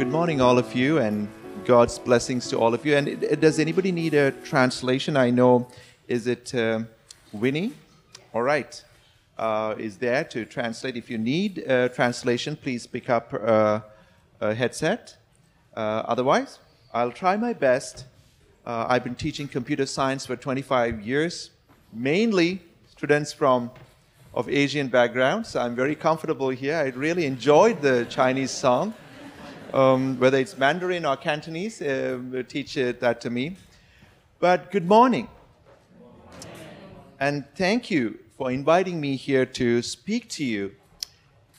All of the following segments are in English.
Good morning, all of you, and God's blessings to all of you. And does anybody need a translation? I know, is it uh, Winnie? All right. Uh, is there to translate. If you need a translation, please pick up uh, a headset. Uh, otherwise, I'll try my best. Uh, I've been teaching computer science for 25 years, mainly students from of Asian backgrounds. I'm very comfortable here. I really enjoyed the Chinese song. Um, whether it's Mandarin or Cantonese, uh, teach that to me. But good morning. And thank you for inviting me here to speak to you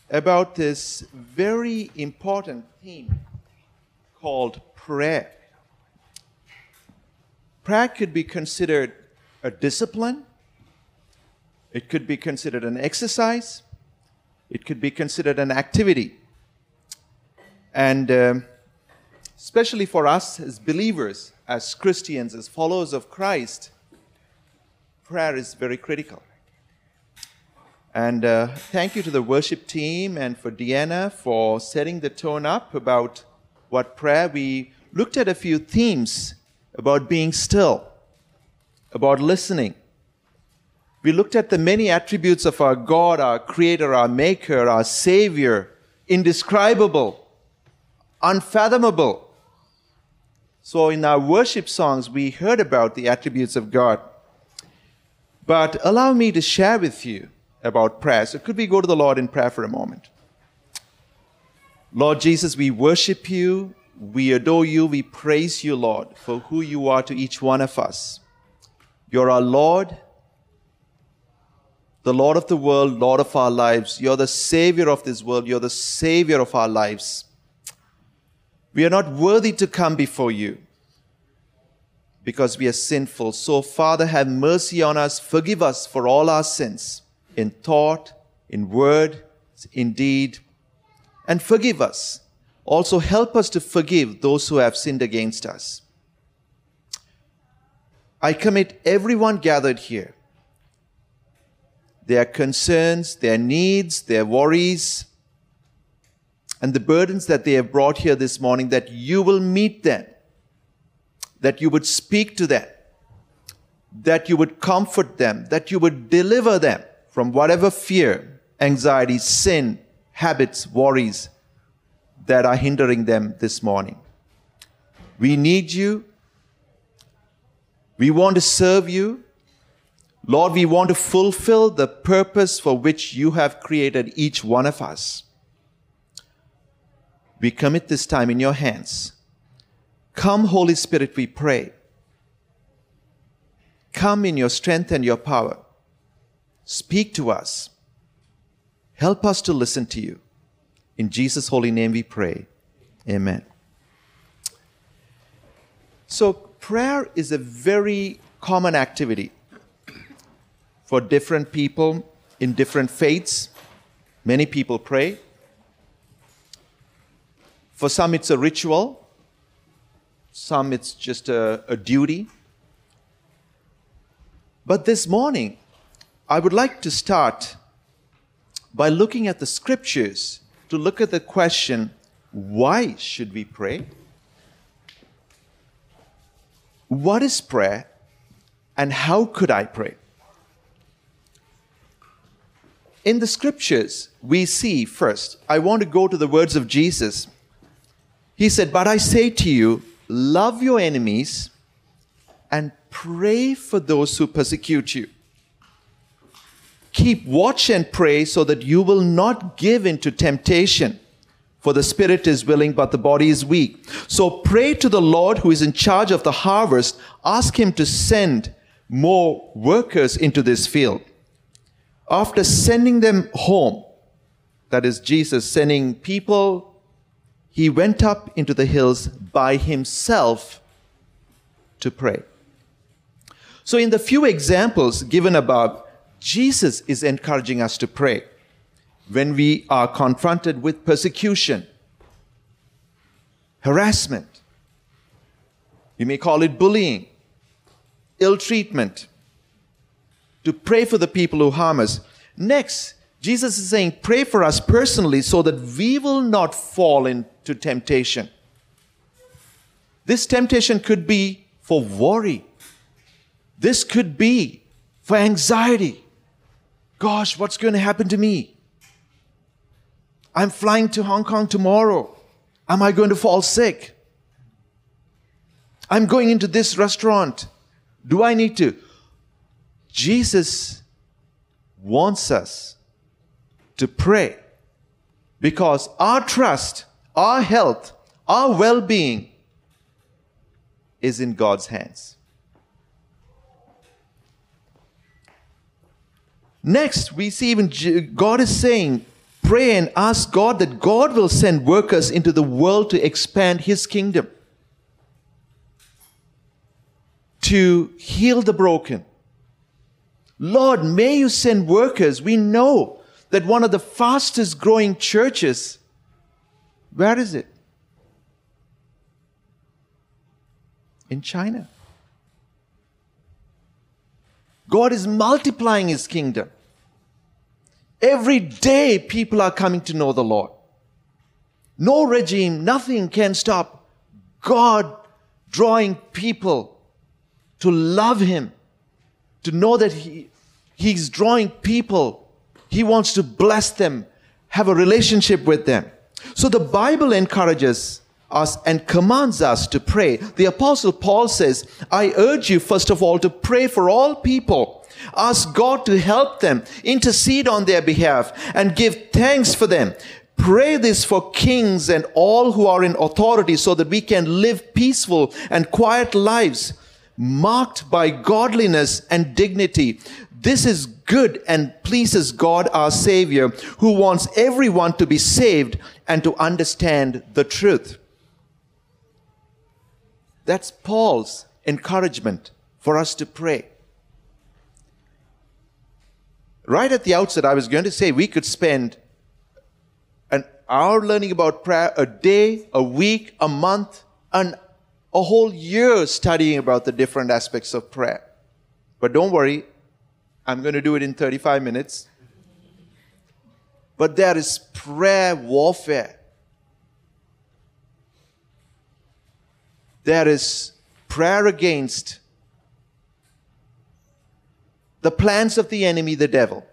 about this very important theme called prayer. Prayer could be considered a discipline, it could be considered an exercise, it could be considered an activity. And um, especially for us as believers, as Christians, as followers of Christ, prayer is very critical. And uh, thank you to the worship team and for Deanna for setting the tone up about what prayer. We looked at a few themes about being still, about listening. We looked at the many attributes of our God, our Creator, our Maker, our Savior, indescribable, unfathomable. So in our worship songs, we heard about the attributes of God. But allow me to share with you about prayer. So could we go to the Lord in prayer for a moment? Lord Jesus, we worship you, we adore you, we praise you, Lord, for who you are to each one of us. You're our Lord, the Lord of the world, Lord of our lives. You're the Savior of this world, you're the Savior of our lives. We are not worthy to come before you because we are sinful. So, Father, have mercy on us. Forgive us for all our sins in thought, in word, in deed, and forgive us. Also, help us to forgive those who have sinned against us. I commit everyone gathered here, their concerns, their needs, their worries, and the burdens that they have brought here this morning, that you will meet them, that you would speak to them, that you would comfort them, that you would deliver them from whatever fear, anxiety, sin, habits, worries that are hindering them this morning. We need you. We want to serve you. Lord, we want to fulfill the purpose for which you have created each one of us. We commit this time in your hands. Come, Holy Spirit, we pray. Come in your strength and your power. Speak to us. Help us to listen to you. In Jesus' holy name we pray. Amen. So, prayer is a very common activity for different people in different faiths. Many people pray. For some, it's a ritual, some, it's just a, a duty. But this morning, I would like to start by looking at the scriptures to look at the question why should we pray? What is prayer? And how could I pray? In the scriptures, we see first, I want to go to the words of Jesus he said, But I say to you, love your enemies and pray for those who persecute you. Keep watch and pray so that you will not give into temptation. For the spirit is willing, but the body is weak. So pray to the Lord who is in charge of the harvest. Ask him to send more workers into this field. After sending them home, that is Jesus sending people he went up into the hills by himself to pray. So, in the few examples given above, Jesus is encouraging us to pray when we are confronted with persecution, harassment, you may call it bullying, ill treatment, to pray for the people who harm us. Next, Jesus is saying, pray for us personally so that we will not fall in to temptation. This temptation could be for worry. This could be for anxiety. Gosh, what's going to happen to me? I'm flying to Hong Kong tomorrow. Am I going to fall sick? I'm going into this restaurant. Do I need to? Jesus wants us to pray because our trust, our health, our well being is in God's hands. Next, we see even God is saying, pray and ask God that God will send workers into the world to expand His kingdom, to heal the broken. Lord, may you send workers. We know that one of the fastest growing churches, where is it? In China. God is multiplying his kingdom. Every day, people are coming to know the Lord. No regime, nothing can stop God drawing people to love him, to know that he, he's drawing people he wants to bless them, have a relationship with them. So the Bible encourages us and commands us to pray. The apostle Paul says, I urge you first of all to pray for all people. Ask God to help them, intercede on their behalf, and give thanks for them. Pray this for kings and all who are in authority so that we can live peaceful and quiet lives marked by godliness and dignity. This is good and pleases God our Savior, who wants everyone to be saved and to understand the truth. That's Paul's encouragement for us to pray. Right at the outset, I was going to say we could spend an hour learning about prayer, a day, a week, a month, and a whole year studying about the different aspects of prayer. But don't worry, I'm going to do it in 35 minutes. But there is prayer warfare. There is prayer against the plans of the enemy, the devil.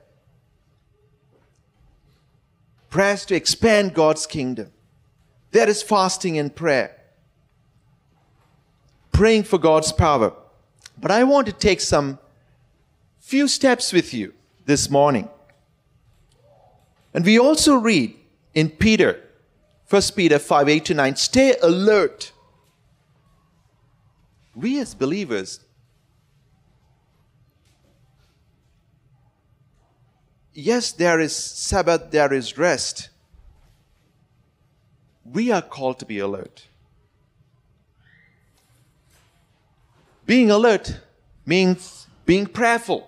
Prayers to expand God's kingdom. There is fasting and prayer. Praying for God's power. But I want to take some few steps with you this morning. And we also read in Peter, 1 Peter 5 8 to 9, stay alert. We as believers, yes, there is Sabbath, there is rest. We are called to be alert. Being alert means being prayerful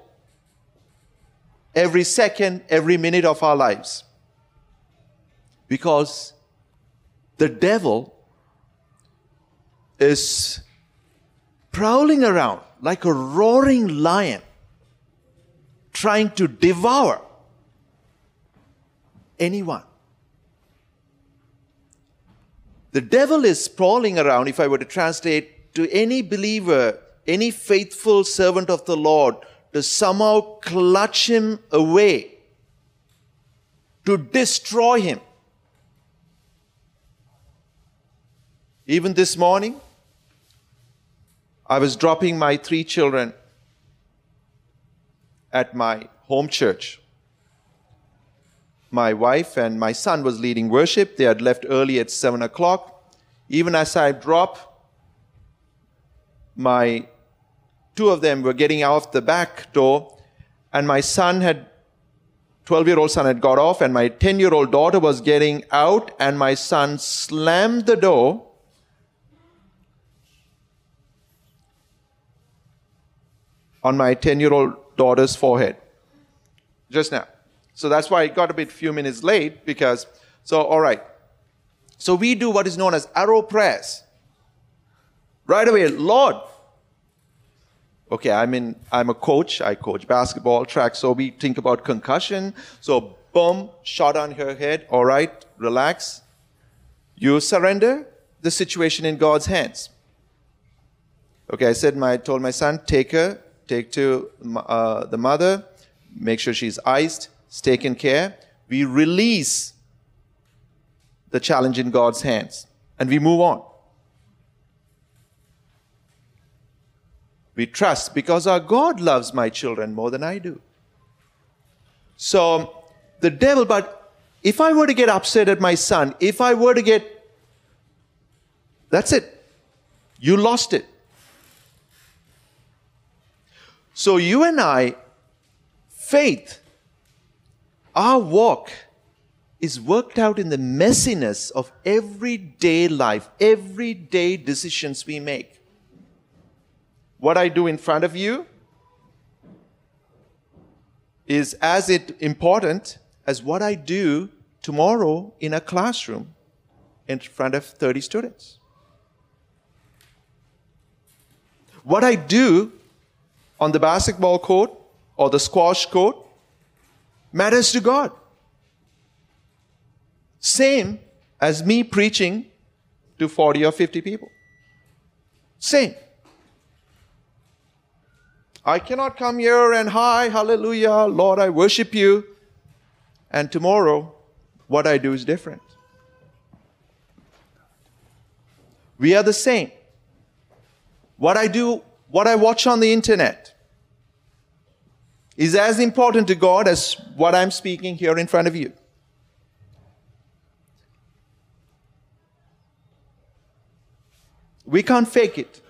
every second, every minute of our lives. Because the devil is prowling around like a roaring lion, trying to devour anyone. The devil is prowling around, if I were to translate to any believer, any faithful servant of the Lord to somehow clutch him away, to destroy him. Even this morning, I was dropping my three children at my home church. My wife and my son was leading worship. They had left early at seven o'clock. Even as I drop my two of them were getting out the back door, and my son had 12 year old son had got off, and my 10 year old daughter was getting out, and my son slammed the door. On my 10 year old daughter's forehead. Just now. So that's why it got a bit few minutes late because, so, all right. So we do what is known as arrow prayers. Right away, Lord, okay, I'm in, I'm a coach. I coach basketball, track. So we think about concussion. So boom, shot on her head. All right, relax. You surrender the situation in God's hands. Okay, I said, my, I told my son, take her, take to uh, the mother, make sure she's iced, taken care. We release the challenge in God's hands and we move on. We trust because our God loves my children more than I do. So the devil, but if I were to get upset at my son, if I were to get, that's it. You lost it. So you and I, faith, our walk is worked out in the messiness of everyday life, everyday decisions we make. What I do in front of you is as important as what I do tomorrow in a classroom in front of 30 students. What I do on the basketball court or the squash court matters to God. Same as me preaching to 40 or 50 people. Same. I cannot come here and hi, hallelujah, Lord, I worship you. And tomorrow, what I do is different. We are the same. What I do, what I watch on the internet is as important to God as what I'm speaking here in front of you. We can't fake it.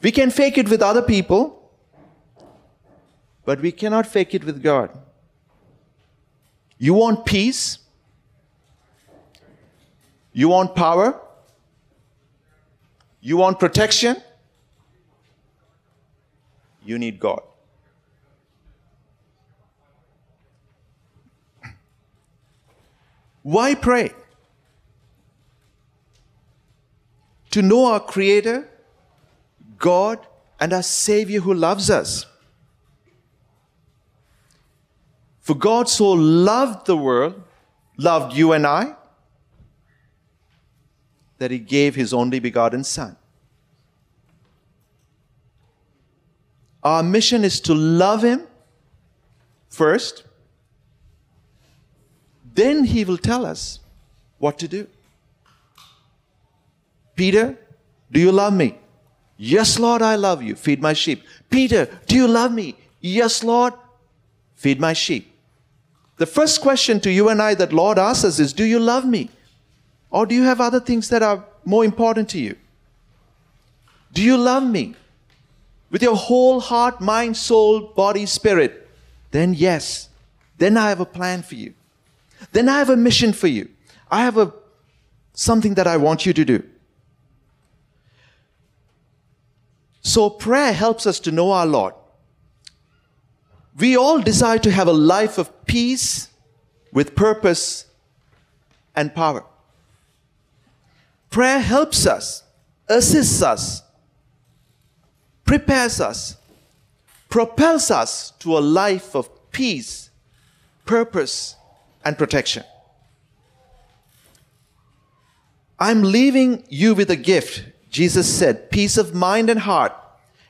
We can fake it with other people, but we cannot fake it with God. You want peace? You want power? You want protection? You need God. Why pray? To know our Creator, God, and our Savior who loves us. For God so loved the world, loved you and I, that he gave his only begotten Son. Our mission is to love him first, then he will tell us what to do. Peter, do you love me? Yes, Lord, I love you. Feed my sheep. Peter, do you love me? Yes, Lord, feed my sheep. The first question to you and I that Lord asks us is, do you love me? Or do you have other things that are more important to you? Do you love me? With your whole heart, mind, soul, body, spirit, then yes. Then I have a plan for you. Then I have a mission for you. I have a something that I want you to do. So prayer helps us to know our Lord. We all desire to have a life of peace with purpose and power. Prayer helps us, assists us, prepares us, propels us to a life of peace, purpose, and protection. I'm leaving you with a gift. Jesus said, peace of mind and heart.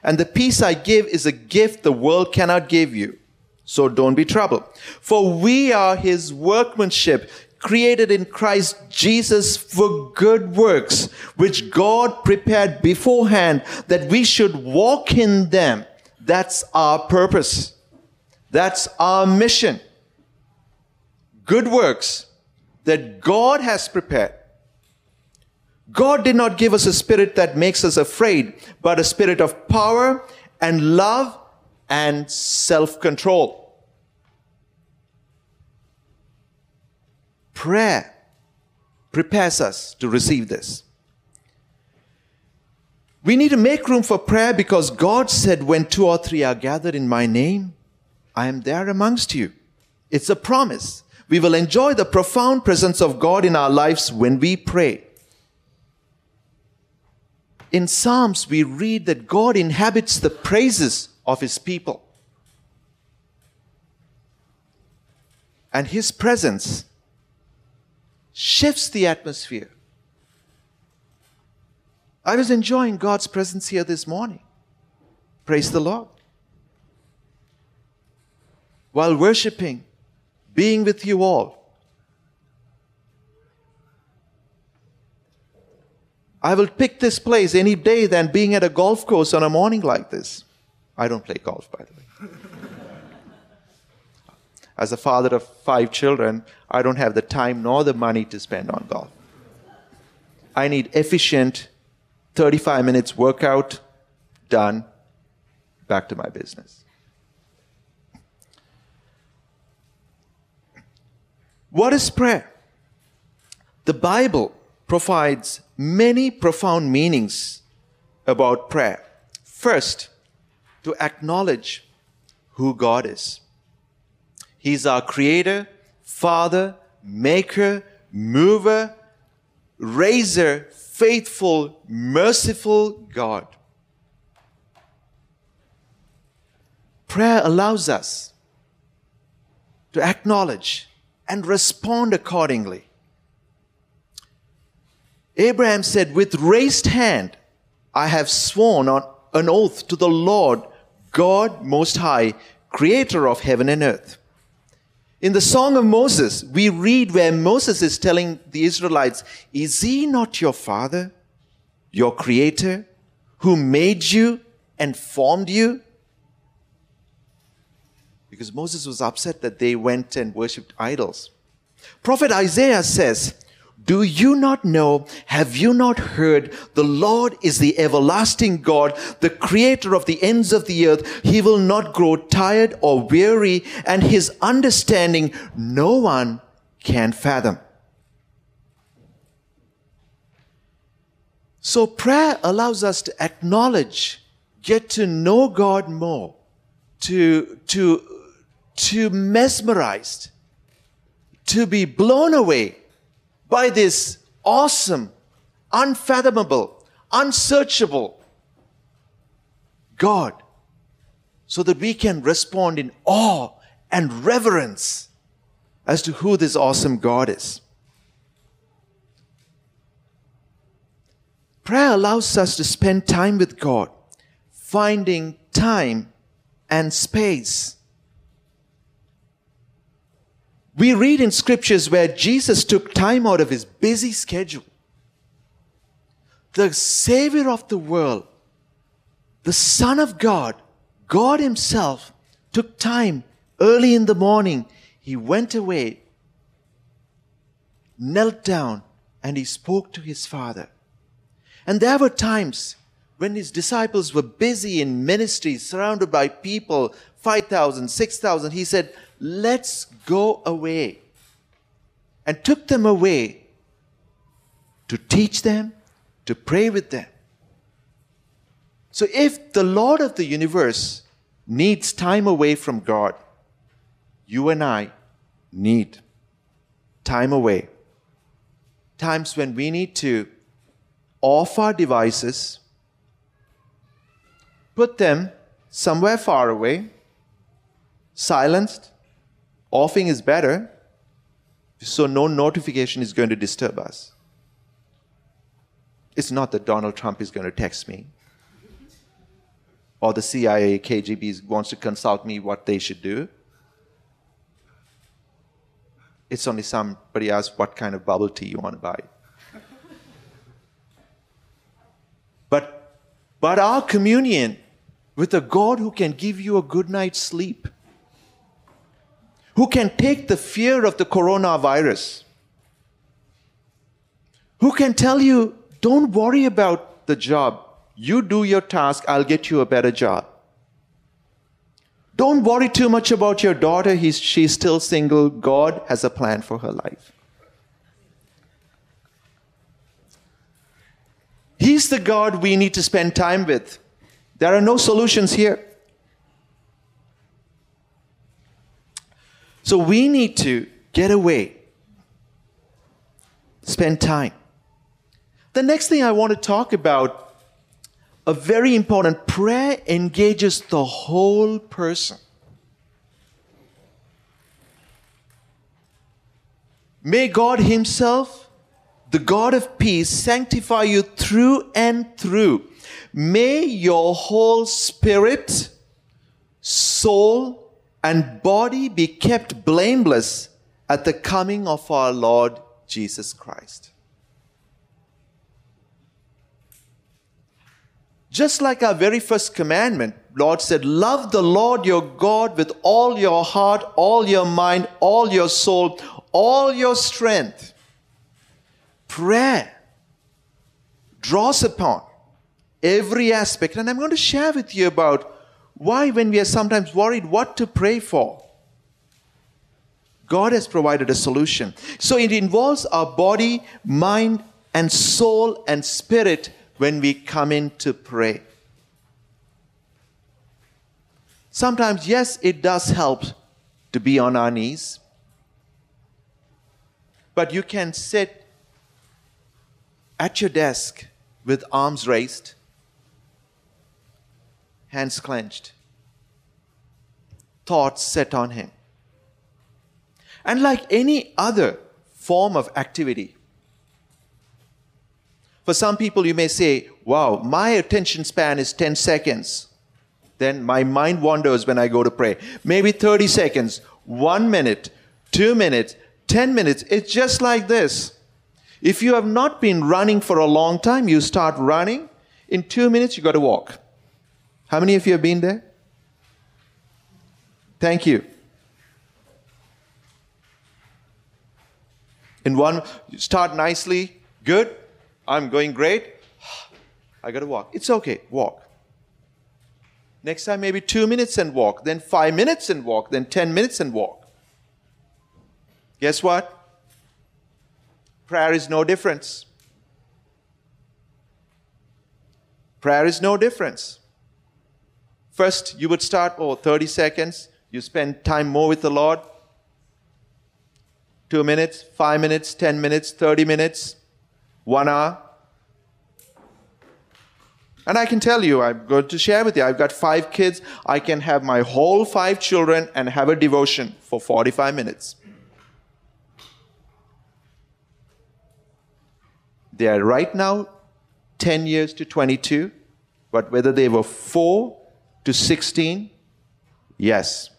And the peace I give is a gift the world cannot give you. So don't be troubled. For we are his workmanship, created in Christ Jesus for good works, which God prepared beforehand that we should walk in them. That's our purpose. That's our mission. Good works that God has prepared. God did not give us a spirit that makes us afraid, but a spirit of power and love and self-control. Prayer prepares us to receive this. We need to make room for prayer because God said, When two or three are gathered in my name, I am there amongst you. It's a promise. We will enjoy the profound presence of God in our lives when we pray. In Psalms, we read that God inhabits the praises of his people. And his presence shifts the atmosphere. I was enjoying God's presence here this morning. Praise the Lord. While worshiping, being with you all. I will pick this place any day than being at a golf course on a morning like this. I don't play golf, by the way. As a father of five children, I don't have the time nor the money to spend on golf. I need efficient 35 minutes workout, done, back to my business. What is prayer? The Bible provides many profound meanings about prayer. First, to acknowledge who God is. He's our creator, father, maker, mover, raiser, faithful, merciful God. Prayer allows us to acknowledge and respond accordingly. Abraham said, With raised hand, I have sworn on an oath to the Lord God Most High, creator of heaven and earth. In the Song of Moses, we read where Moses is telling the Israelites, Is he not your father, your creator, who made you and formed you? Because Moses was upset that they went and worshipped idols. Prophet Isaiah says, do you not know? Have you not heard? The Lord is the everlasting God, the creator of the ends of the earth. He will not grow tired or weary, and his understanding no one can fathom. So prayer allows us to acknowledge, get to know God more, to, to, to mesmerized, to be blown away by this awesome, unfathomable, unsearchable God so that we can respond in awe and reverence as to who this awesome God is. Prayer allows us to spend time with God, finding time and space we read in scriptures where Jesus took time out of his busy schedule. The Savior of the world, the Son of God, God Himself, took time early in the morning. He went away, knelt down, and He spoke to His Father. And there were times when His disciples were busy in ministry, surrounded by people, 5,000, 6,000. He said, let's go away. And took them away to teach them, to pray with them. So if the Lord of the universe needs time away from God, you and I need time away. Times when we need to off our devices, put them somewhere far away, silenced, Offing is better, so no notification is going to disturb us. It's not that Donald Trump is going to text me or the CIA, KGB wants to consult me what they should do. It's only somebody asks what kind of bubble tea you want to buy. but, but our communion with a God who can give you a good night's sleep who can take the fear of the coronavirus, who can tell you, don't worry about the job. You do your task, I'll get you a better job. Don't worry too much about your daughter. He's, she's still single. God has a plan for her life. He's the God we need to spend time with. There are no solutions here. So we need to get away, spend time. The next thing I want to talk about, a very important prayer engages the whole person. May God Himself, the God of peace, sanctify you through and through. May your whole spirit, soul, and body be kept blameless at the coming of our Lord Jesus Christ. Just like our very first commandment, Lord said, Love the Lord your God with all your heart, all your mind, all your soul, all your strength. Prayer draws upon every aspect. And I'm going to share with you about why, when we are sometimes worried what to pray for, God has provided a solution. So it involves our body, mind, and soul and spirit when we come in to pray. Sometimes, yes, it does help to be on our knees, but you can sit at your desk with arms raised, hands clenched, thoughts set on Him. And like any other form of activity, for some people, you may say, Wow, my attention span is 10 seconds. Then my mind wanders when I go to pray. Maybe 30 seconds, one minute, two minutes, 10 minutes. It's just like this. If you have not been running for a long time, you start running. In two minutes, you got to walk. How many of you have been there? Thank you. In one, start nicely, good, I'm going great. I got to walk. It's okay, walk. Next time, maybe two minutes and walk, then five minutes and walk, then 10 minutes and walk. Guess what? Prayer is no difference. Prayer is no difference. First, you would start, oh, 30 seconds. You spend time more with the Lord. Two minutes, five minutes, 10 minutes, 30 minutes one hour. And I can tell you, I'm going to share with you, I've got five kids. I can have my whole five children and have a devotion for 45 minutes. They are right now 10 years to 22, but whether they were 4 to 16, yes.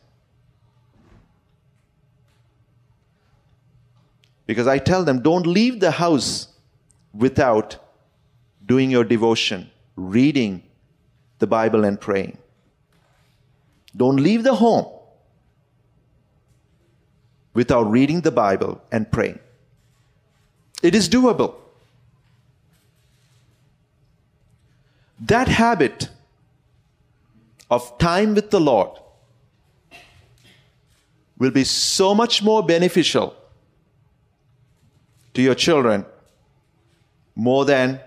Because I tell them, don't leave the house without doing your devotion, reading the Bible, and praying. Don't leave the home without reading the Bible and praying. It is doable. That habit of time with the Lord will be so much more beneficial to your children more than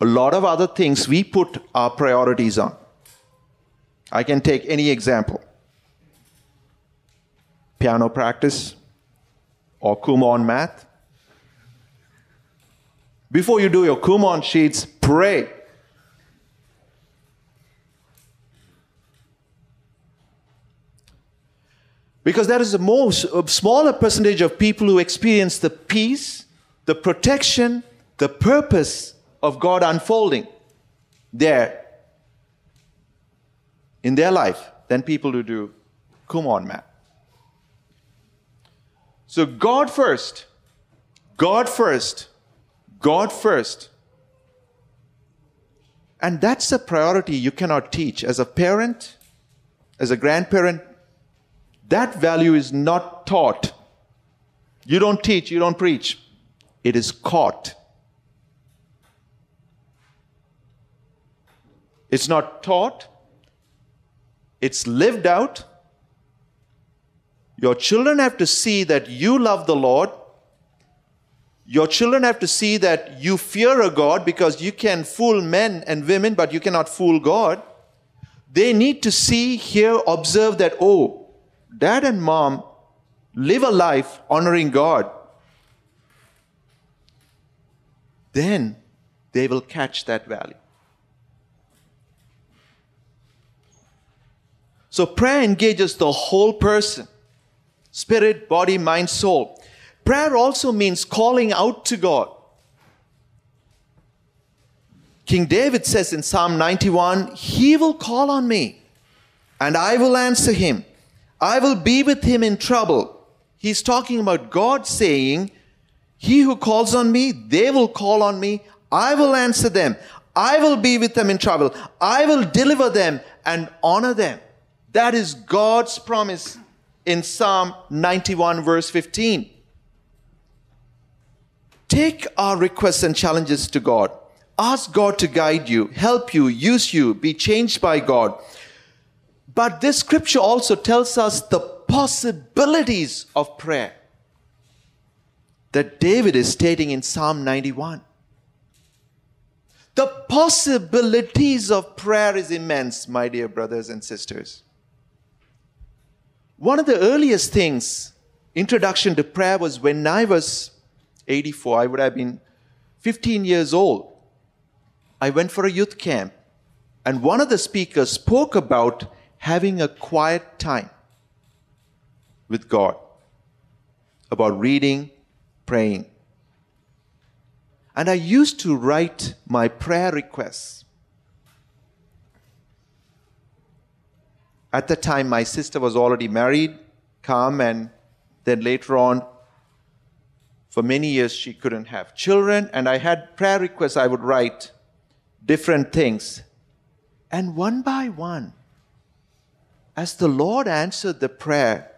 a lot of other things we put our priorities on. I can take any example piano practice or Kumon math. Before you do your Kumon sheets, pray. Because that is a, more, a smaller percentage of people who experience the peace, the protection, the purpose of God unfolding there in their life than people who do Kumon math. So God first, God first, God first. And that's a priority you cannot teach. As a parent, as a grandparent, that value is not taught. You don't teach, you don't preach. It is caught. It's not taught, it's lived out. Your children have to see that you love the Lord. Your children have to see that you fear a God because you can fool men and women, but you cannot fool God. They need to see, hear, observe that, oh, dad and mom live a life honoring God. Then they will catch that value. So prayer engages the whole person spirit, body, mind, soul. Prayer also means calling out to God. King David says in Psalm 91 He will call on me, and I will answer him. I will be with him in trouble. He's talking about God saying, He who calls on me, they will call on me. I will answer them. I will be with them in trouble. I will deliver them and honor them. That is God's promise in Psalm 91, verse 15. Take our requests and challenges to God. Ask God to guide you, help you, use you, be changed by God. But this scripture also tells us the possibilities of prayer that David is stating in Psalm 91. The possibilities of prayer is immense, my dear brothers and sisters. One of the earliest things, introduction to prayer, was when I was 84, I would have been 15 years old. I went for a youth camp, and one of the speakers spoke about having a quiet time with God, about reading, praying. And I used to write my prayer requests. At the time, my sister was already married, calm, and then later on, for many years, she couldn't have children. And I had prayer requests I would write, different things. And one by one, as the Lord answered the prayer,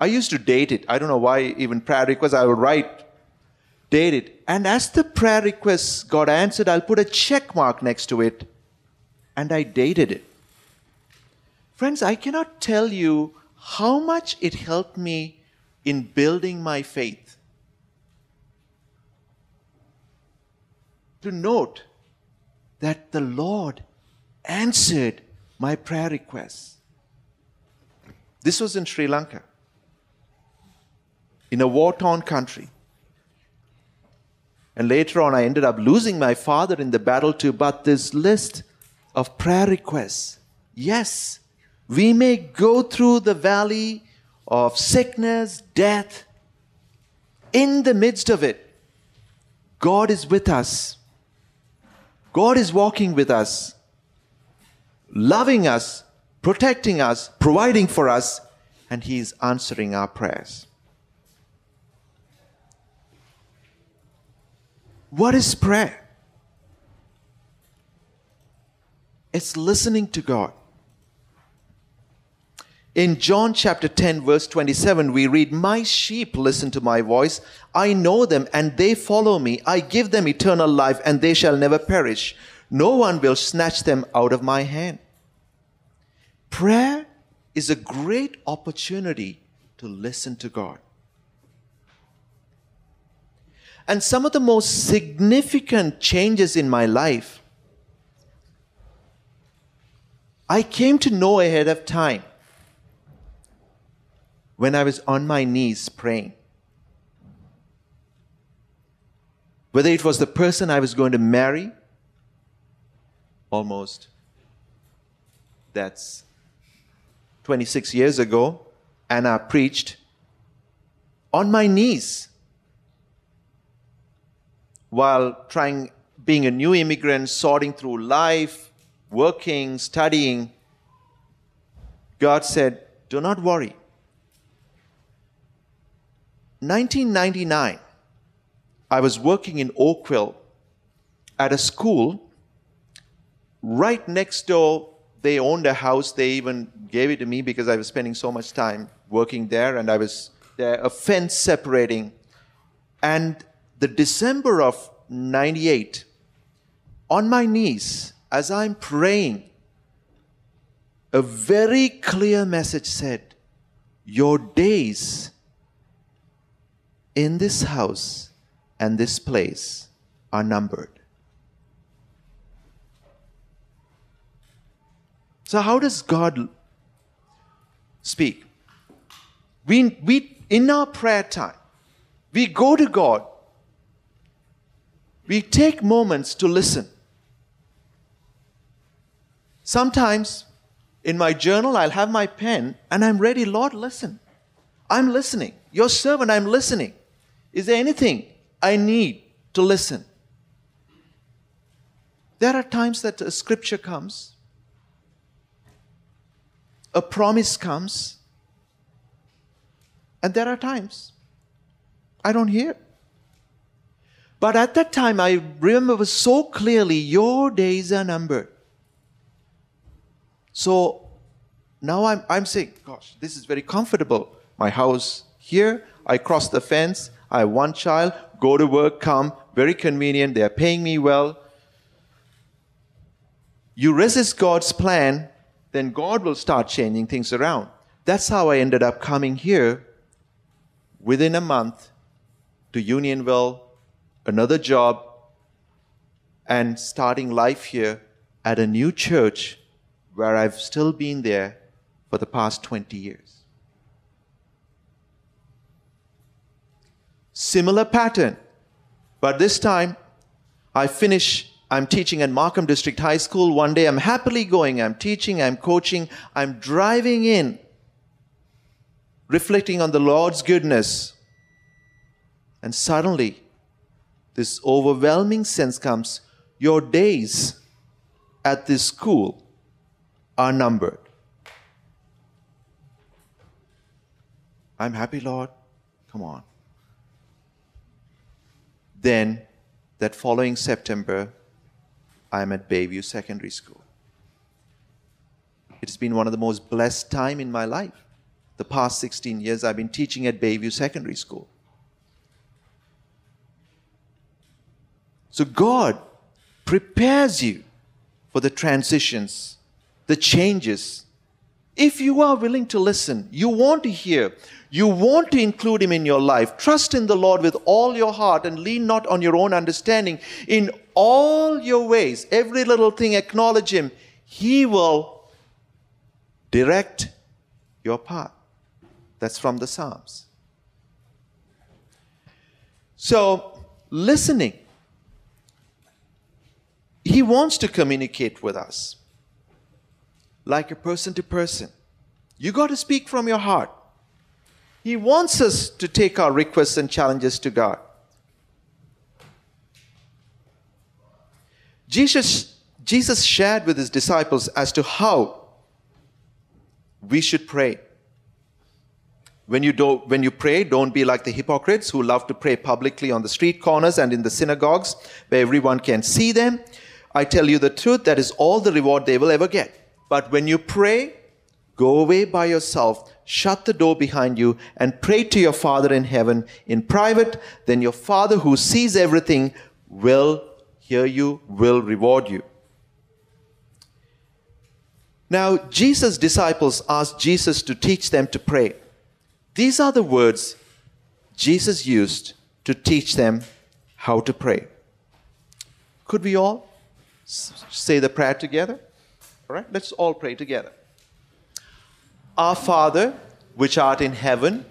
I used to date it. I don't know why, even prayer requests, I would write, date it. And as the prayer requests got answered, I'll put a check mark next to it, and I dated it. Friends, I cannot tell you how much it helped me in building my faith. To note that the Lord answered my prayer requests. This was in Sri Lanka, in a war torn country. And later on, I ended up losing my father in the battle too. But this list of prayer requests, yes, we may go through the valley of sickness, death. In the midst of it, God is with us. God is walking with us, loving us, protecting us, providing for us, and He is answering our prayers. What is prayer? It's listening to God. In John chapter 10, verse 27, we read, My sheep listen to my voice. I know them and they follow me. I give them eternal life and they shall never perish. No one will snatch them out of my hand. Prayer is a great opportunity to listen to God. And some of the most significant changes in my life, I came to know ahead of time when I was on my knees praying. Whether it was the person I was going to marry, almost, that's 26 years ago, and I preached on my knees while trying, being a new immigrant, sorting through life, working, studying. God said, Do not worry. 1999, I was working in Oakville at a school. Right next door, they owned a house. They even gave it to me because I was spending so much time working there, and I was there, a fence separating. And the December of 98, on my knees, as I'm praying, a very clear message said, Your days in this house and this place are numbered. So, how does God speak? We, we, in our prayer time, we go to God, we take moments to listen. Sometimes in my journal, I'll have my pen and I'm ready, Lord, listen. I'm listening. Your servant, I'm listening. Is there anything I need to listen? There are times that a scripture comes, a promise comes, and there are times I don't hear. But at that time, I remember so clearly your days are numbered. So now I'm, I'm saying, gosh, this is very comfortable. My house here, I cross the fence, I have one child, go to work, come, very convenient, they are paying me well. You resist God's plan, then God will start changing things around. That's how I ended up coming here within a month to Unionville, another job, and starting life here at a new church where I've still been there for the past 20 years. Similar pattern, but this time I finish. I'm teaching at Markham District High School. One day I'm happily going, I'm teaching, I'm coaching, I'm driving in, reflecting on the Lord's goodness. And suddenly, this overwhelming sense comes your days at this school are numbered. I'm happy, Lord. Come on. Then, that following September, I'm at Bayview Secondary School. It's been one of the most blessed time in my life. The past 16 years I've been teaching at Bayview Secondary School. So God prepares you for the transitions, the changes. If you are willing to listen, you want to hear, you want to include Him in your life, trust in the Lord with all your heart and lean not on your own understanding. In all your ways, every little thing, acknowledge Him. He will direct your path. That's from the Psalms. So, listening he wants to communicate with us like a person to person. You got to speak from your heart. He wants us to take our requests and challenges to God. Jesus, Jesus shared with his disciples as to how we should pray. When you, do, when you pray, don't be like the hypocrites who love to pray publicly on the street corners and in the synagogues where everyone can see them. I tell you the truth, that is all the reward they will ever get. But when you pray, go away by yourself, shut the door behind you, and pray to your Father in heaven in private. Then your Father who sees everything will hear you, will reward you. Now, Jesus' disciples asked Jesus to teach them to pray. These are the words Jesus used to teach them how to pray. Could we all say the prayer together? All right, let's all pray together. Our Father, which art in heaven,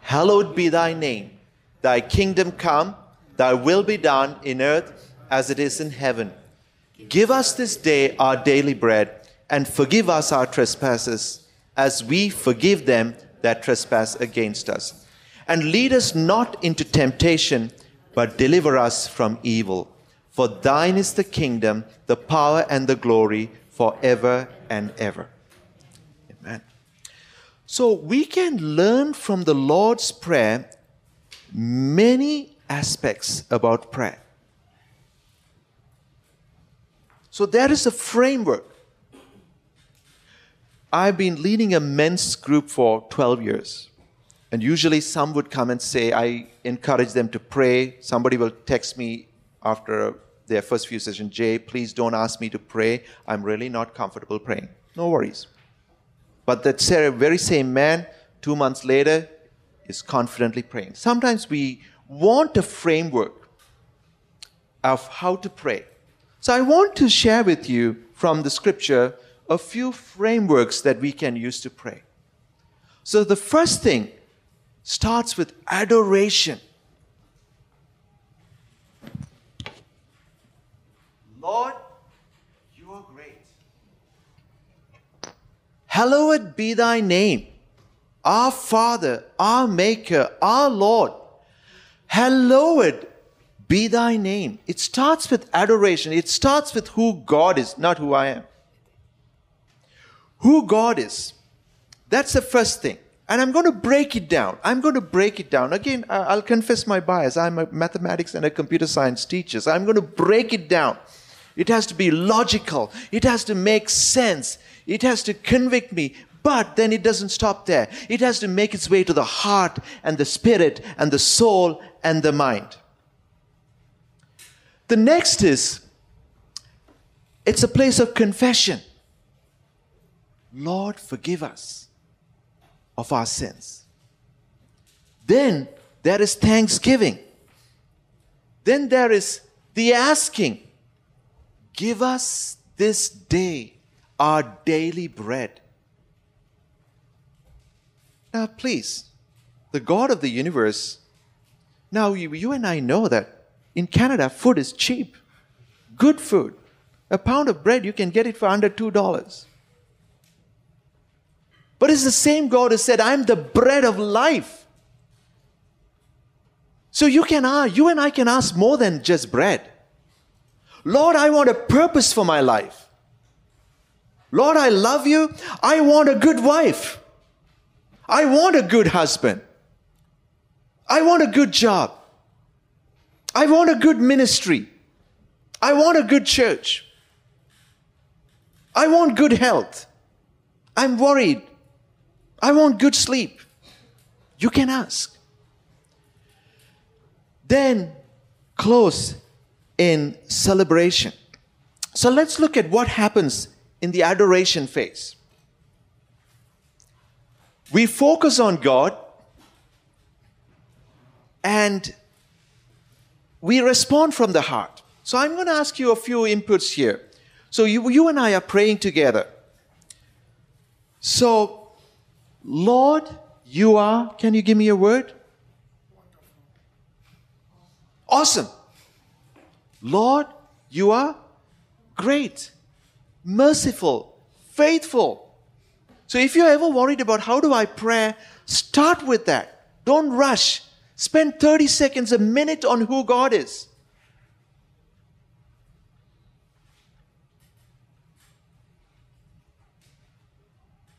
hallowed be thy name. Thy kingdom come, thy will be done in earth as it is in heaven. Give us this day our daily bread, and forgive us our trespasses, as we forgive them that trespass against us. And lead us not into temptation, but deliver us from evil. For thine is the kingdom, the power, and the glory forever and ever. Amen. So we can learn from the Lord's Prayer many aspects about prayer. So there is a framework. I've been leading a men's group for 12 years. And usually some would come and say, I encourage them to pray. Somebody will text me after their first few sessions, Jay, please don't ask me to pray. I'm really not comfortable praying. No worries. But that very same man, two months later, is confidently praying. Sometimes we want a framework of how to pray. So I want to share with you from the scripture a few frameworks that we can use to pray. So the first thing starts with adoration. Lord, you are great. Hallowed be thy name, our Father, our Maker, our Lord. Hallowed be thy name. It starts with adoration. It starts with who God is, not who I am. Who God is. That's the first thing. And I'm going to break it down. I'm going to break it down. Again, I'll confess my bias. I'm a mathematics and a computer science teacher. So I'm going to break it down. It has to be logical. It has to make sense. It has to convict me. But then it doesn't stop there. It has to make its way to the heart and the spirit and the soul and the mind. The next is it's a place of confession. Lord, forgive us of our sins. Then there is thanksgiving. Then there is the asking. Give us this day our daily bread. Now, please, the God of the universe, now you, you and I know that in Canada, food is cheap. Good food. A pound of bread, you can get it for under $2. But it's the same God who said, I'm the bread of life. So you can ask, you and I can ask more than just bread. Lord, I want a purpose for my life. Lord, I love you. I want a good wife. I want a good husband. I want a good job. I want a good ministry. I want a good church. I want good health. I'm worried. I want good sleep. You can ask. Then close in celebration. So let's look at what happens in the adoration phase. We focus on God and we respond from the heart. So I'm going to ask you a few inputs here. So you, you and I are praying together. So, Lord, you are, can you give me a word? Awesome. Lord, you are great, merciful, faithful. So if you're ever worried about how do I pray, start with that. Don't rush. Spend 30 seconds, a minute on who God is.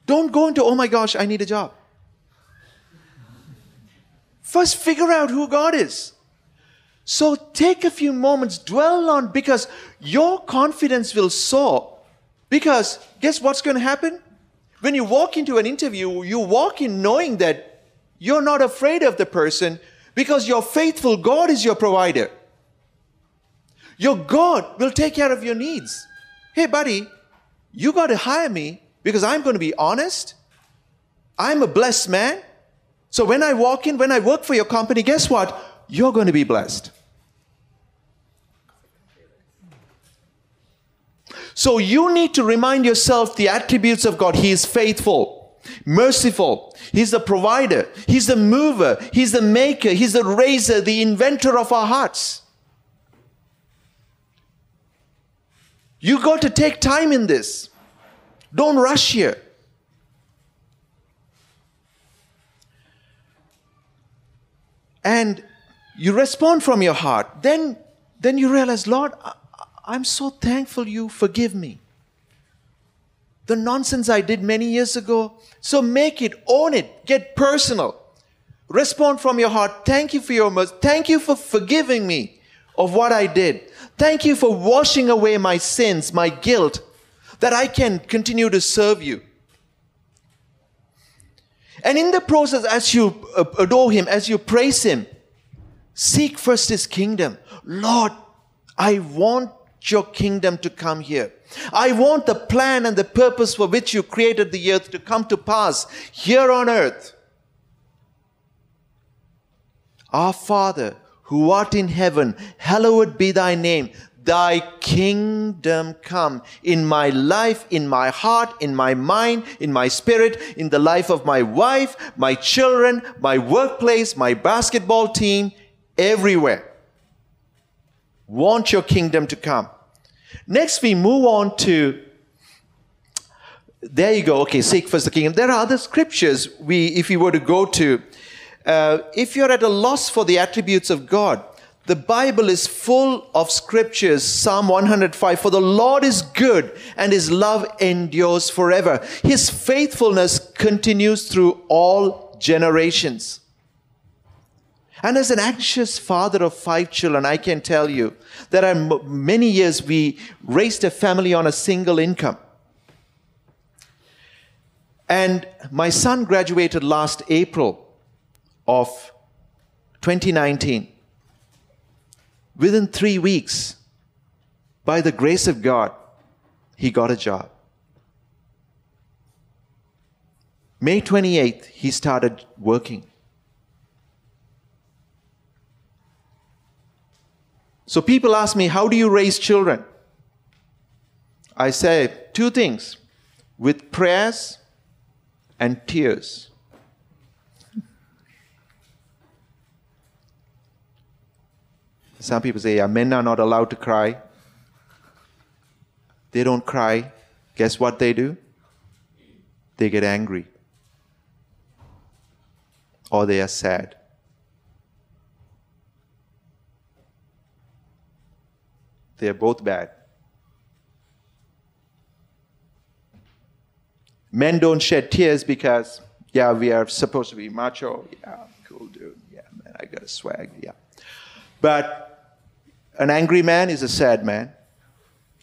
Don't go into, oh my gosh, I need a job. First, figure out who God is. So take a few moments, dwell on, because your confidence will soar. Because guess what's going to happen? When you walk into an interview, you walk in knowing that you're not afraid of the person because your faithful God is your provider. Your God will take care of your needs. Hey, buddy, you got to hire me because I'm going to be honest. I'm a blessed man. So when I walk in, when I work for your company, guess what? You're going to be blessed. So you need to remind yourself the attributes of God. He is faithful merciful. He's the provider. He's the mover. He's the maker. He's the raiser, the inventor of our hearts. You got to take time in this. Don't rush here. And you respond from your heart. Then, then you realize, Lord, I'm so thankful you forgive me the nonsense I did many years ago. So make it, own it, get personal. Respond from your heart. Thank you for your mercy. Thank you for forgiving me of what I did. Thank you for washing away my sins, my guilt, that I can continue to serve you. And in the process, as you uh, adore Him, as you praise Him, seek first His kingdom. Lord, I want your kingdom to come here. I want the plan and the purpose for which you created the earth to come to pass here on earth. Our Father, who art in heaven, hallowed be thy name. Thy kingdom come in my life, in my heart, in my mind, in my spirit, in the life of my wife, my children, my workplace, my basketball team, everywhere. Want your kingdom to come. Next, we move on to there you go. Okay, seek first the kingdom. There are other scriptures. We, if we were to go to uh, if you're at a loss for the attributes of God, the Bible is full of scriptures. Psalm 105 For the Lord is good, and his love endures forever. His faithfulness continues through all generations. And as an anxious father of five children, I can tell you that are many years we raised a family on a single income. And my son graduated last April of 2019. Within three weeks, by the grace of God, he got a job. May 28th, he started working. So people ask me, How do you raise children? I say two things with prayers and tears. Some people say, yeah, men are not allowed to cry. They don't cry. Guess what they do? They get angry. Or they are sad. They are both bad. Men don't shed tears because, yeah, we are supposed to be macho. Yeah, cool dude. Yeah, man, I got a swag. Yeah. But an angry man is a sad man.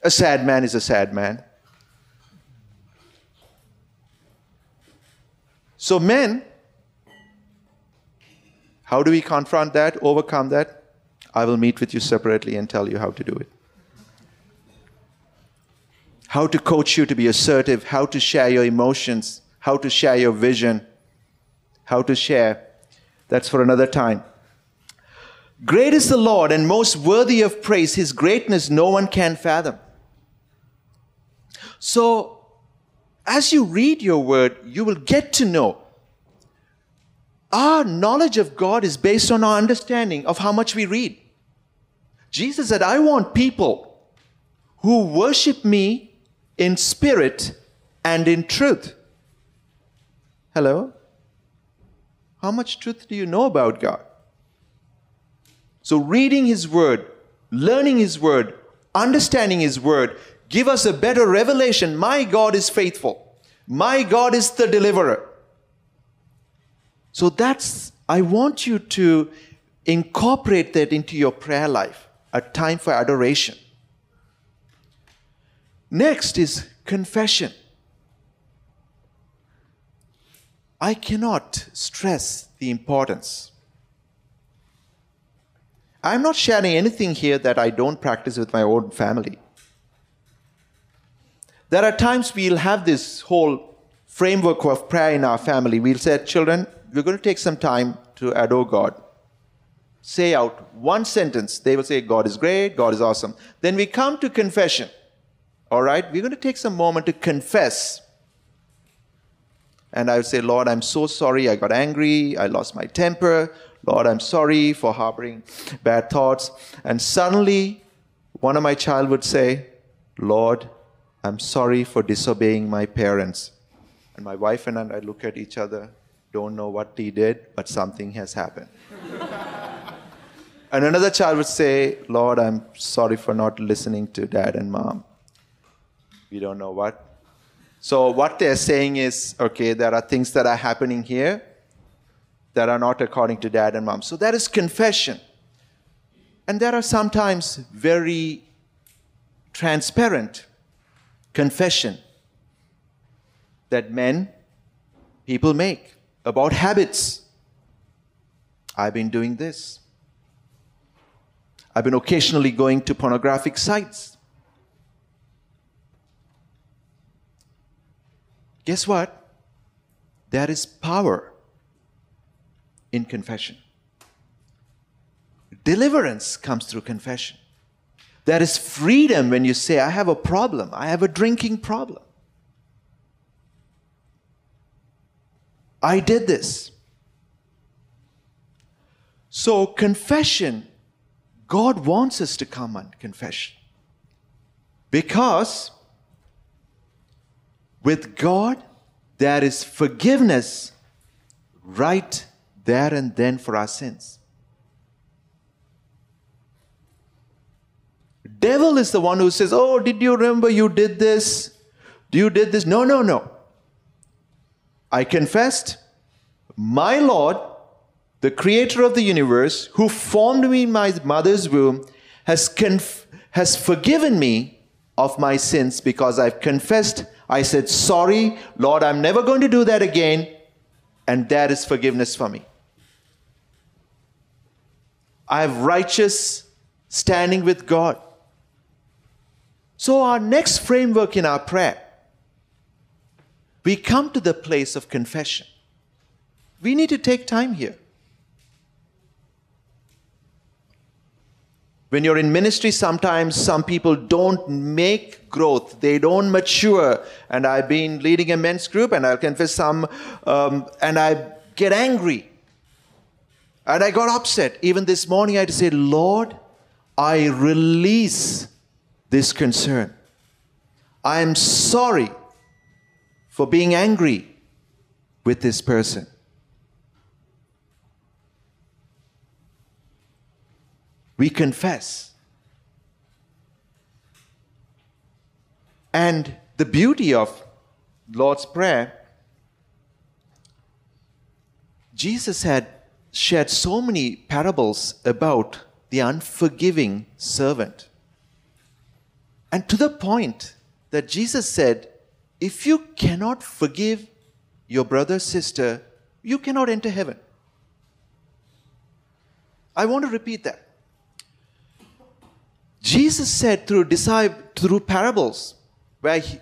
A sad man is a sad man. So, men, how do we confront that, overcome that? I will meet with you separately and tell you how to do it how to coach you to be assertive, how to share your emotions, how to share your vision, how to share. That's for another time. Great is the Lord and most worthy of praise. His greatness no one can fathom. So, as you read your word, you will get to know our knowledge of God is based on our understanding of how much we read. Jesus said, I want people who worship me in spirit and in truth. Hello? How much truth do you know about God? So, reading His Word, learning His Word, understanding His Word, give us a better revelation. My God is faithful. My God is the deliverer. So, that's, I want you to incorporate that into your prayer life, a time for adoration. Next is confession. I cannot stress the importance. I'm not sharing anything here that I don't practice with my own family. There are times we'll have this whole framework of prayer in our family. We'll say, Children, we're going to take some time to adore God. Say out one sentence. They will say, God is great, God is awesome. Then we come to confession. All right, we're going to take some moment to confess. And I would say, Lord, I'm so sorry. I got angry. I lost my temper. Lord, I'm sorry for harboring bad thoughts. And suddenly, one of my child would say, Lord, I'm sorry for disobeying my parents. And my wife and I look at each other, don't know what he did, but something has happened. and another child would say, Lord, I'm sorry for not listening to dad and mom we don't know what. So, what they're saying is okay, there are things that are happening here that are not according to dad and mom. So, that is confession. And there are sometimes very transparent confession that men, people make about habits. I've been doing this. I've been occasionally going to pornographic sites. Guess what? There is power in confession. Deliverance comes through confession. There is freedom when you say, I have a problem, I have a drinking problem. I did this. So, confession, God wants us to come on confession. Because with God, there is forgiveness right there and then for our sins. Devil is the one who says, Oh, did you remember you did this? Do you did this? No, no, no. I confessed, my Lord, the creator of the universe, who formed me in my mother's womb, has, conf- has forgiven me of my sins because I've confessed. I said, Sorry, Lord, I'm never going to do that again. And that is forgiveness for me. I have righteous standing with God. So, our next framework in our prayer, we come to the place of confession. We need to take time here. When you're in ministry, sometimes some people don't make growth, they don't mature. And I've been leading a men's group, and I'll confess some, um, and I get angry. And I got upset. Even this morning, I had to say, Lord, I release this concern. I am sorry for being angry with this person. We confess. And the beauty of Lord's Prayer, Jesus had shared so many parables about the unforgiving servant. And to the point that Jesus said, if you cannot forgive your brother, sister, you cannot enter heaven. I want to repeat that. Jesus said through, through parables, where he,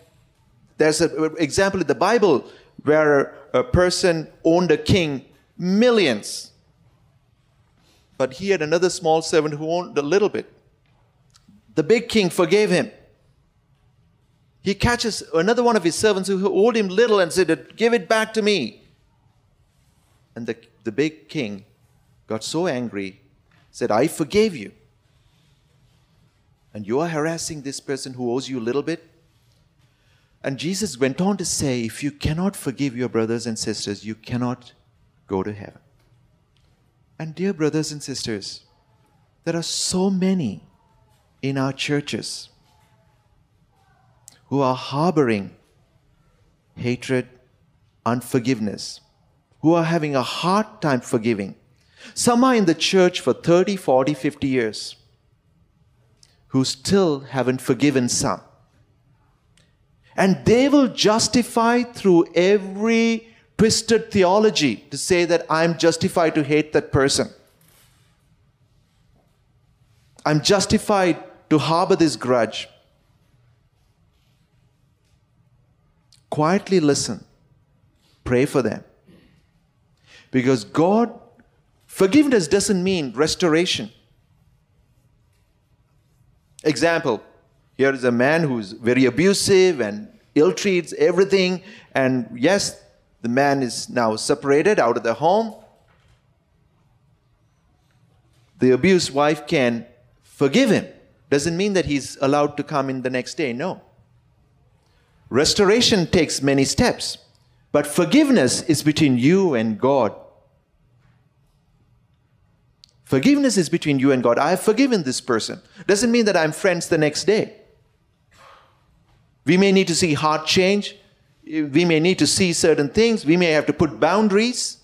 there's an example in the Bible where a person owned a king millions, but he had another small servant who owned a little bit. The big king forgave him. He catches another one of his servants who owed him little and said, Give it back to me. And the, the big king got so angry, said, I forgave you and you are harassing this person who owes you a little bit. And Jesus went on to say, if you cannot forgive your brothers and sisters, you cannot go to heaven. And dear brothers and sisters, there are so many in our churches who are harboring hatred, unforgiveness, who are having a hard time forgiving. Some are in the church for 30, 40, 50 years who still haven't forgiven some. And they will justify through every twisted theology to say that I'm justified to hate that person. I'm justified to harbor this grudge. Quietly listen, pray for them. Because God, forgiveness doesn't mean restoration. Example here is a man who's very abusive and ill treats everything, and yes, the man is now separated out of the home. The abused wife can forgive him. Doesn't mean that he's allowed to come in the next day. No. Restoration takes many steps, but forgiveness is between you and God. Forgiveness is between you and God. I have forgiven this person. Doesn't mean that I'm friends the next day. We may need to see heart change. We may need to see certain things. We may have to put boundaries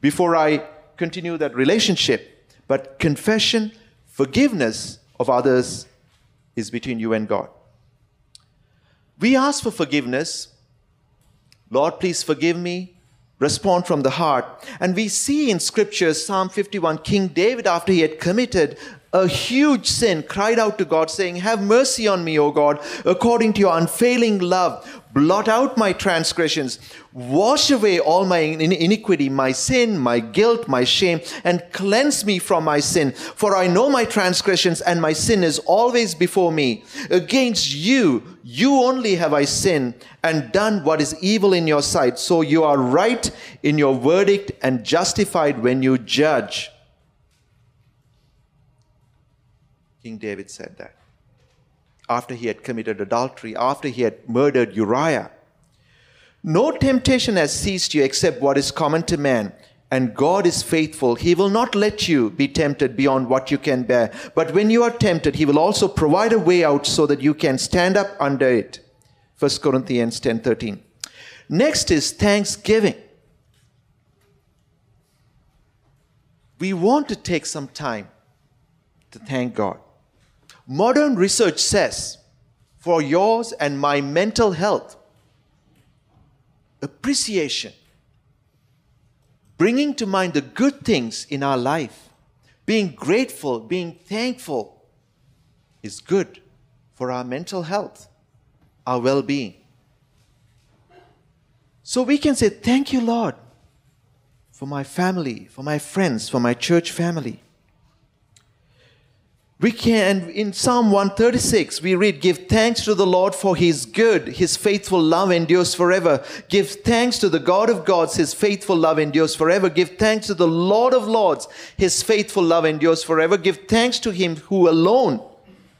before I continue that relationship. But confession, forgiveness of others is between you and God. We ask for forgiveness. Lord, please forgive me respond from the heart. And we see in scripture, Psalm 51, King David, after he had committed a huge sin, cried out to God, saying, Have mercy on me, O God, according to your unfailing love. Blot out my transgressions. Wash away all my iniquity, my sin, my guilt, my shame, and cleanse me from my sin. For I know my transgressions, and my sin is always before me. Against you, you only have I sinned and done what is evil in your sight. So you are right in your verdict and justified when you judge. King David said that. After he had committed adultery, after he had murdered Uriah. No temptation has seized you except what is common to man. and God is faithful. He will not let you be tempted beyond what you can bear. But when you are tempted, He will also provide a way out so that you can stand up under it. 1 Corinthians 10 13. Next is thanksgiving. We want to take some time to thank God. Modern research says for yours and my mental health, appreciation bringing to mind the good things in our life, being grateful, being thankful, is good for our mental health, our well being. So we can say, Thank you, Lord, for my family, for my friends, for my church family. We can, in Psalm 136, we read, Give thanks to the Lord for his good, his faithful love endures forever. Give thanks to the God of gods, his faithful love endures forever. Give thanks to the Lord of lords, his faithful love endures forever. Give thanks to him who alone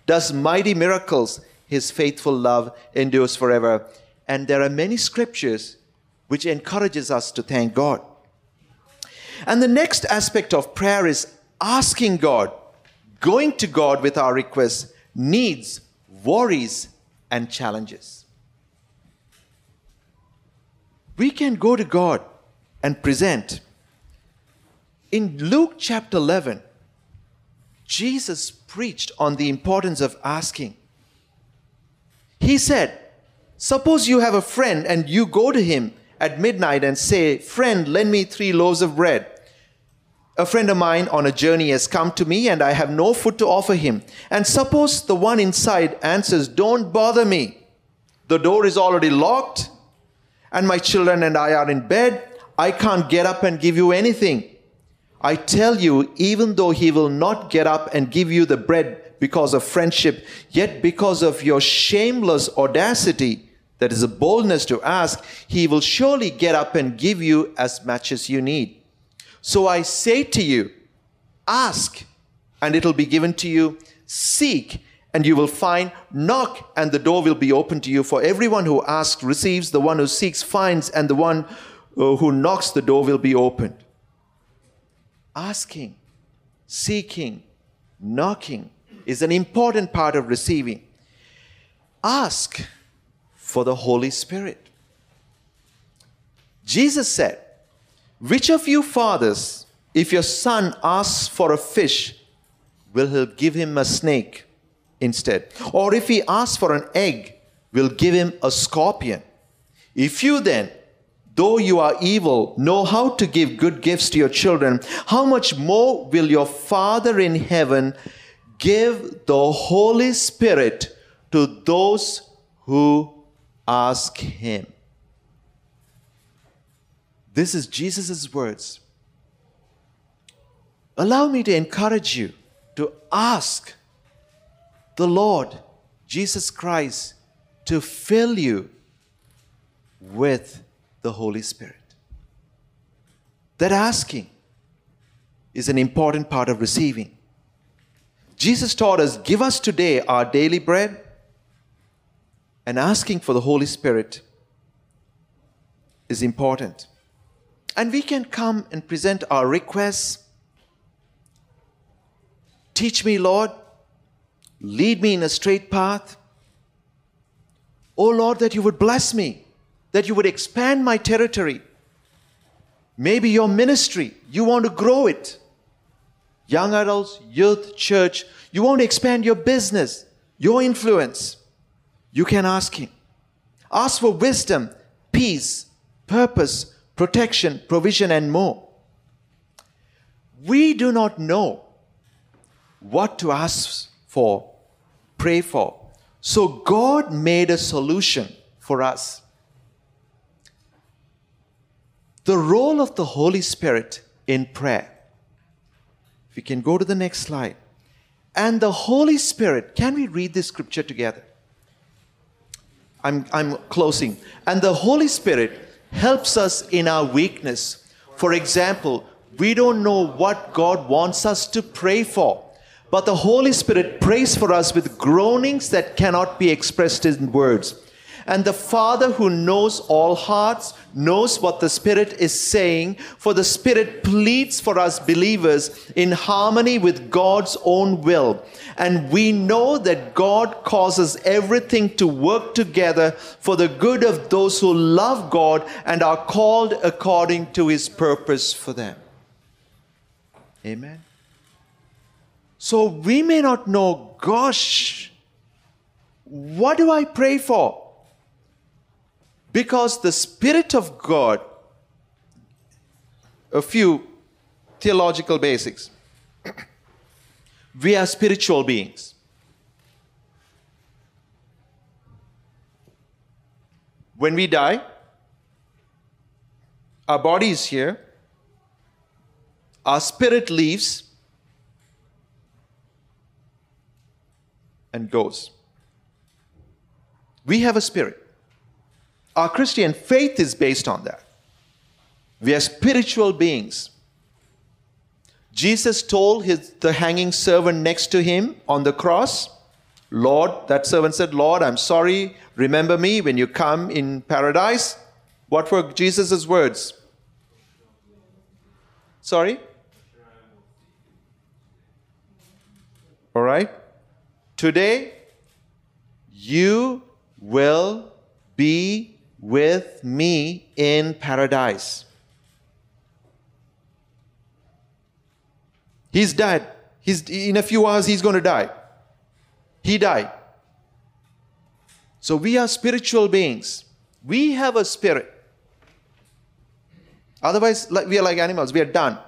does mighty miracles, his faithful love endures forever. And there are many scriptures which encourages us to thank God. And the next aspect of prayer is asking God going to God with our requests, needs, worries, and challenges. We can go to God and present. In Luke chapter 11, Jesus preached on the importance of asking. He said, Suppose you have a friend and you go to him at midnight and say, Friend, lend me three loaves of bread. A friend of mine on a journey has come to me and I have no food to offer him. And suppose the one inside answers, Don't bother me. The door is already locked and my children and I are in bed. I can't get up and give you anything. I tell you, even though he will not get up and give you the bread because of friendship, yet because of your shameless audacity, that is a boldness to ask, he will surely get up and give you as much as you need. So I say to you, ask, and it'll be given to you. Seek, and you will find. Knock, and the door will be opened to you. For everyone who asks receives, the one who seeks finds, and the one uh, who knocks, the door will be opened. Asking, seeking, knocking is an important part of receiving. Ask for the Holy Spirit. Jesus said, which of you fathers, if your son asks for a fish, will he give him a snake instead? Or if he asks for an egg, will give him a scorpion? If you then, though you are evil, know how to give good gifts to your children, how much more will your Father in heaven give the Holy Spirit to those who ask him? This is Jesus' words. Allow me to encourage you to ask the Lord Jesus Christ to fill you with the Holy Spirit. That asking is an important part of receiving. Jesus taught us, Give us today our daily bread, and asking for the Holy Spirit is important. And we can come and present our requests. Teach me, Lord. Lead me in a straight path. Oh Lord, that you would bless me, that you would expand my territory. Maybe your ministry, you want to grow it. Young adults, youth, church, you want to expand your business, your influence. You can ask Him. Ask for wisdom, peace, purpose, protection, provision, and more. We do not know what to ask for, pray for. So God made a solution for us. The role of the Holy Spirit in prayer. If we can go to the next slide. And the Holy Spirit, can we read this scripture together? I'm, I'm closing. And the Holy Spirit helps us in our weakness. For example, we don't know what God wants us to pray for, but the Holy Spirit prays for us with groanings that cannot be expressed in words. And the Father who knows all hearts knows what the Spirit is saying, for the Spirit pleads for us believers in harmony with God's own will. And we know that God causes everything to work together for the good of those who love God and are called according to his purpose for them. Amen. So we may not know, gosh, what do I pray for? Because the Spirit of God, a few theological basics. We are spiritual beings. When we die, our body is here, our spirit leaves and goes. We have a spirit. Our Christian faith is based on that. We are spiritual beings. Jesus told his, the hanging servant next to him on the cross, Lord, that servant said, Lord, I'm sorry. Remember me when you come in paradise. What were Jesus' words? Sorry? All right? Today, you will be with me in paradise. He's dead. He's, in a few hours, he's going to die. He died. So we are spiritual beings. We have a spirit. Otherwise, we are like animals. We are done.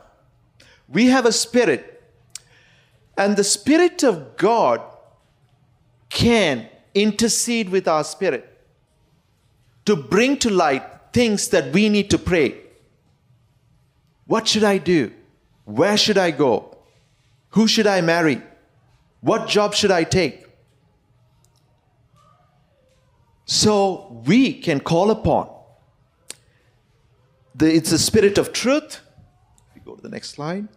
We have a spirit. And the Spirit of God can intercede with our spirit to bring to light things that we need to pray. What should I do? Where should I go? Who should I marry? What job should I take? So we can call upon. The, it's the spirit of truth. We go to the next slide.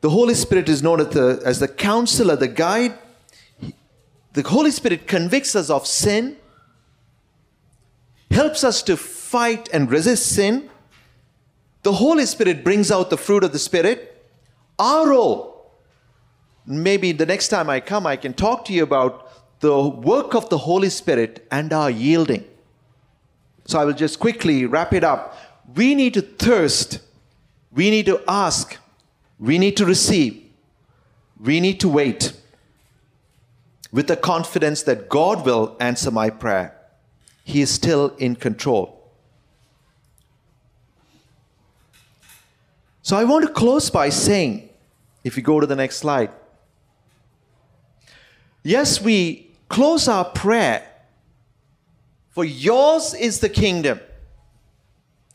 The Holy Spirit is known as the, as the counselor, the guide, the Holy Spirit convicts us of sin, helps us to fight and resist sin. The Holy Spirit brings out the fruit of the Spirit. Our role, maybe the next time I come, I can talk to you about the work of the Holy Spirit and our yielding. So I will just quickly wrap it up. We need to thirst, we need to ask, we need to receive, we need to wait with the confidence that God will answer my prayer. He is still in control. So I want to close by saying, if you go to the next slide, yes, we close our prayer, for yours is the kingdom,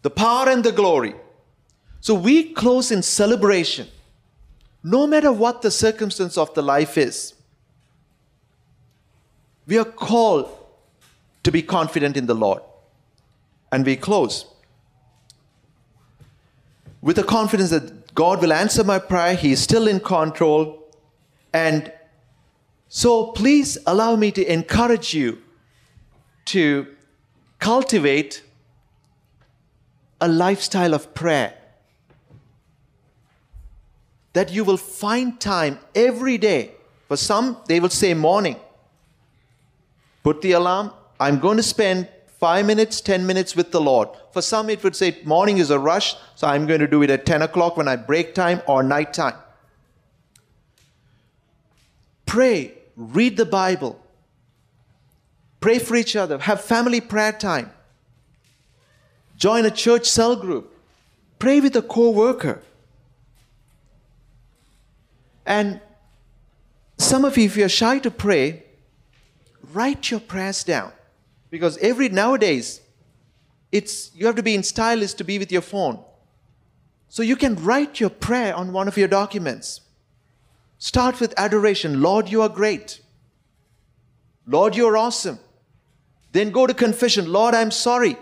the power and the glory. So we close in celebration, no matter what the circumstance of the life is. We are called to be confident in the Lord. And we close with the confidence that God will answer my prayer, He is still in control. And so please allow me to encourage you to cultivate a lifestyle of prayer. That you will find time every day. For some, they will say morning put the alarm. I'm going to spend five minutes, 10 minutes with the Lord. For some, it would say morning is a rush, so I'm going to do it at 10 o'clock when I break time or night time. Pray, read the Bible, pray for each other, have family prayer time, join a church cell group, pray with a co worker. And some of you, if you're shy to pray, write your prayers down. Because every nowadays, it's you have to be in style is to be with your phone. So you can write your prayer on one of your documents. Start with adoration. Lord, you are great. Lord, you are awesome. Then go to confession. Lord, I'm sorry.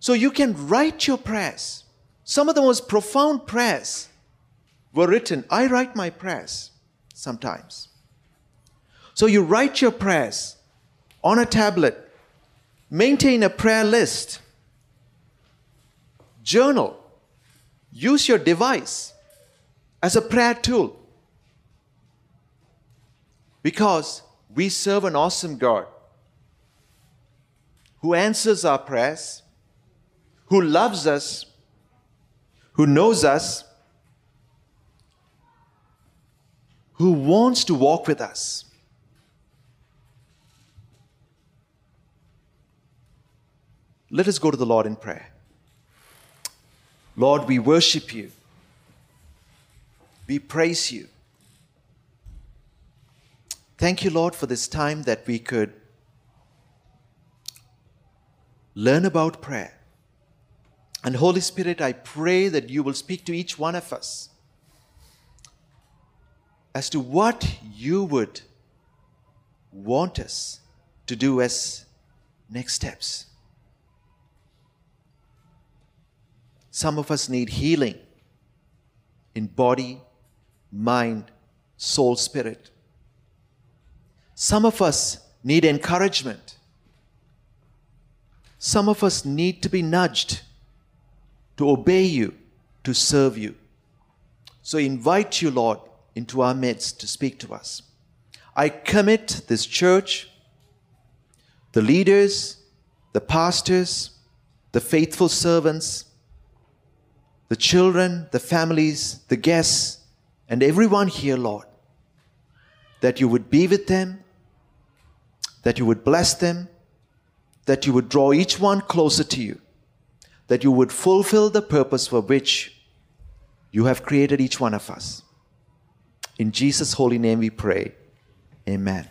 So you can write your prayers. Some of the most profound prayers were written. I write my prayers sometimes. So you write your prayers on a tablet, maintain a prayer list, journal, use your device as a prayer tool. Because we serve an awesome God who answers our prayers, who loves us, who knows us, who wants to walk with us. Let us go to the Lord in prayer. Lord, we worship you. We praise you. Thank you, Lord, for this time that we could learn about prayer. And Holy Spirit, I pray that you will speak to each one of us as to what you would want us to do as next steps. Some of us need healing in body, mind, soul, spirit. Some of us need encouragement. Some of us need to be nudged to obey you, to serve you. So invite you, Lord, into our midst to speak to us. I commit this church, the leaders, the pastors, the faithful servants, the children, the families, the guests, and everyone here, Lord, that you would be with them, that you would bless them, that you would draw each one closer to you, that you would fulfill the purpose for which you have created each one of us. In Jesus' holy name we pray. Amen.